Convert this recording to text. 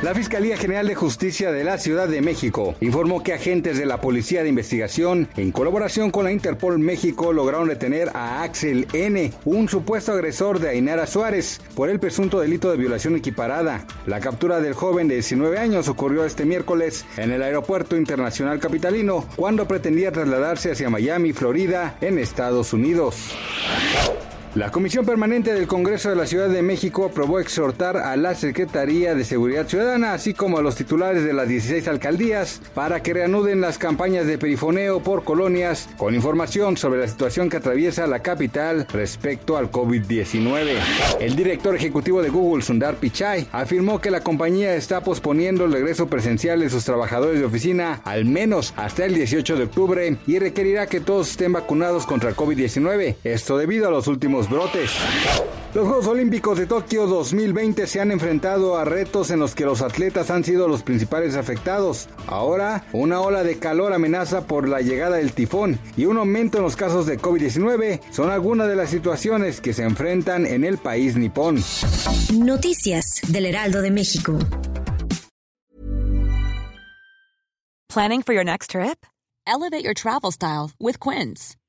La Fiscalía General de Justicia de la Ciudad de México informó que agentes de la Policía de Investigación, en colaboración con la Interpol México, lograron detener a Axel N., un supuesto agresor de Ainara Suárez, por el presunto delito de violación equiparada. La captura del joven de 19 años ocurrió este miércoles en el Aeropuerto Internacional Capitalino, cuando pretendía trasladarse hacia Miami, Florida, en Estados Unidos. La Comisión Permanente del Congreso de la Ciudad de México aprobó exhortar a la Secretaría de Seguridad Ciudadana, así como a los titulares de las 16 alcaldías, para que reanuden las campañas de perifoneo por colonias con información sobre la situación que atraviesa la capital respecto al COVID-19. El director ejecutivo de Google, Sundar Pichai, afirmó que la compañía está posponiendo el regreso presencial de sus trabajadores de oficina al menos hasta el 18 de octubre y requerirá que todos estén vacunados contra el COVID-19. Esto debido a los últimos brotes. Los Juegos Olímpicos de Tokio 2020 se han enfrentado a retos en los que los atletas han sido los principales afectados. Ahora, una ola de calor amenaza por la llegada del tifón y un aumento en los casos de COVID-19 son algunas de las situaciones que se enfrentan en el país nipón. Noticias del Heraldo de México. Planning for your next trip? Elevate your travel style with Quince.